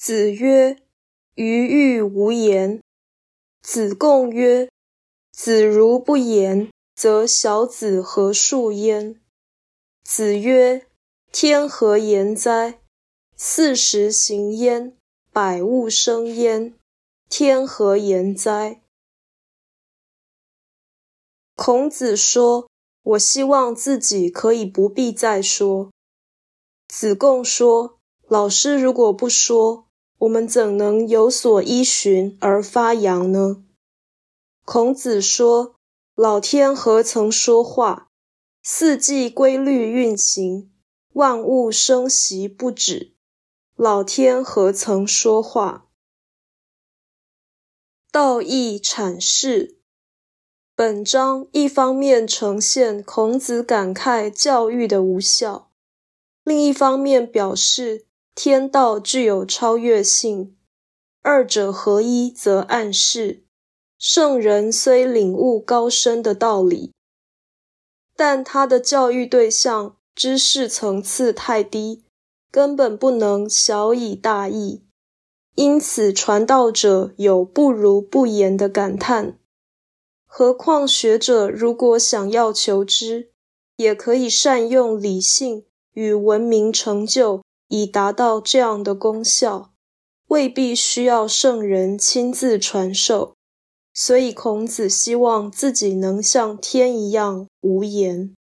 子曰：“余欲无言。”子贡曰：“子如不言，则小子何述焉？”子曰：“天何言哉？四时行焉，百物生焉，天何言哉？”孔子说：“我希望自己可以不必再说。”子贡说：“老师如果不说，我们怎能有所依循而发扬呢？”孔子说：“老天何曾说话？四季规律运行，万物生息不止。老天何曾说话？”道义阐释。本章一方面呈现孔子感慨教育的无效，另一方面表示天道具有超越性，二者合一则暗示圣人虽领悟高深的道理，但他的教育对象知识层次太低，根本不能晓以大义，因此传道者有不如不言的感叹。何况学者如果想要求知，也可以善用理性与文明成就，以达到这样的功效，未必需要圣人亲自传授。所以孔子希望自己能像天一样无言。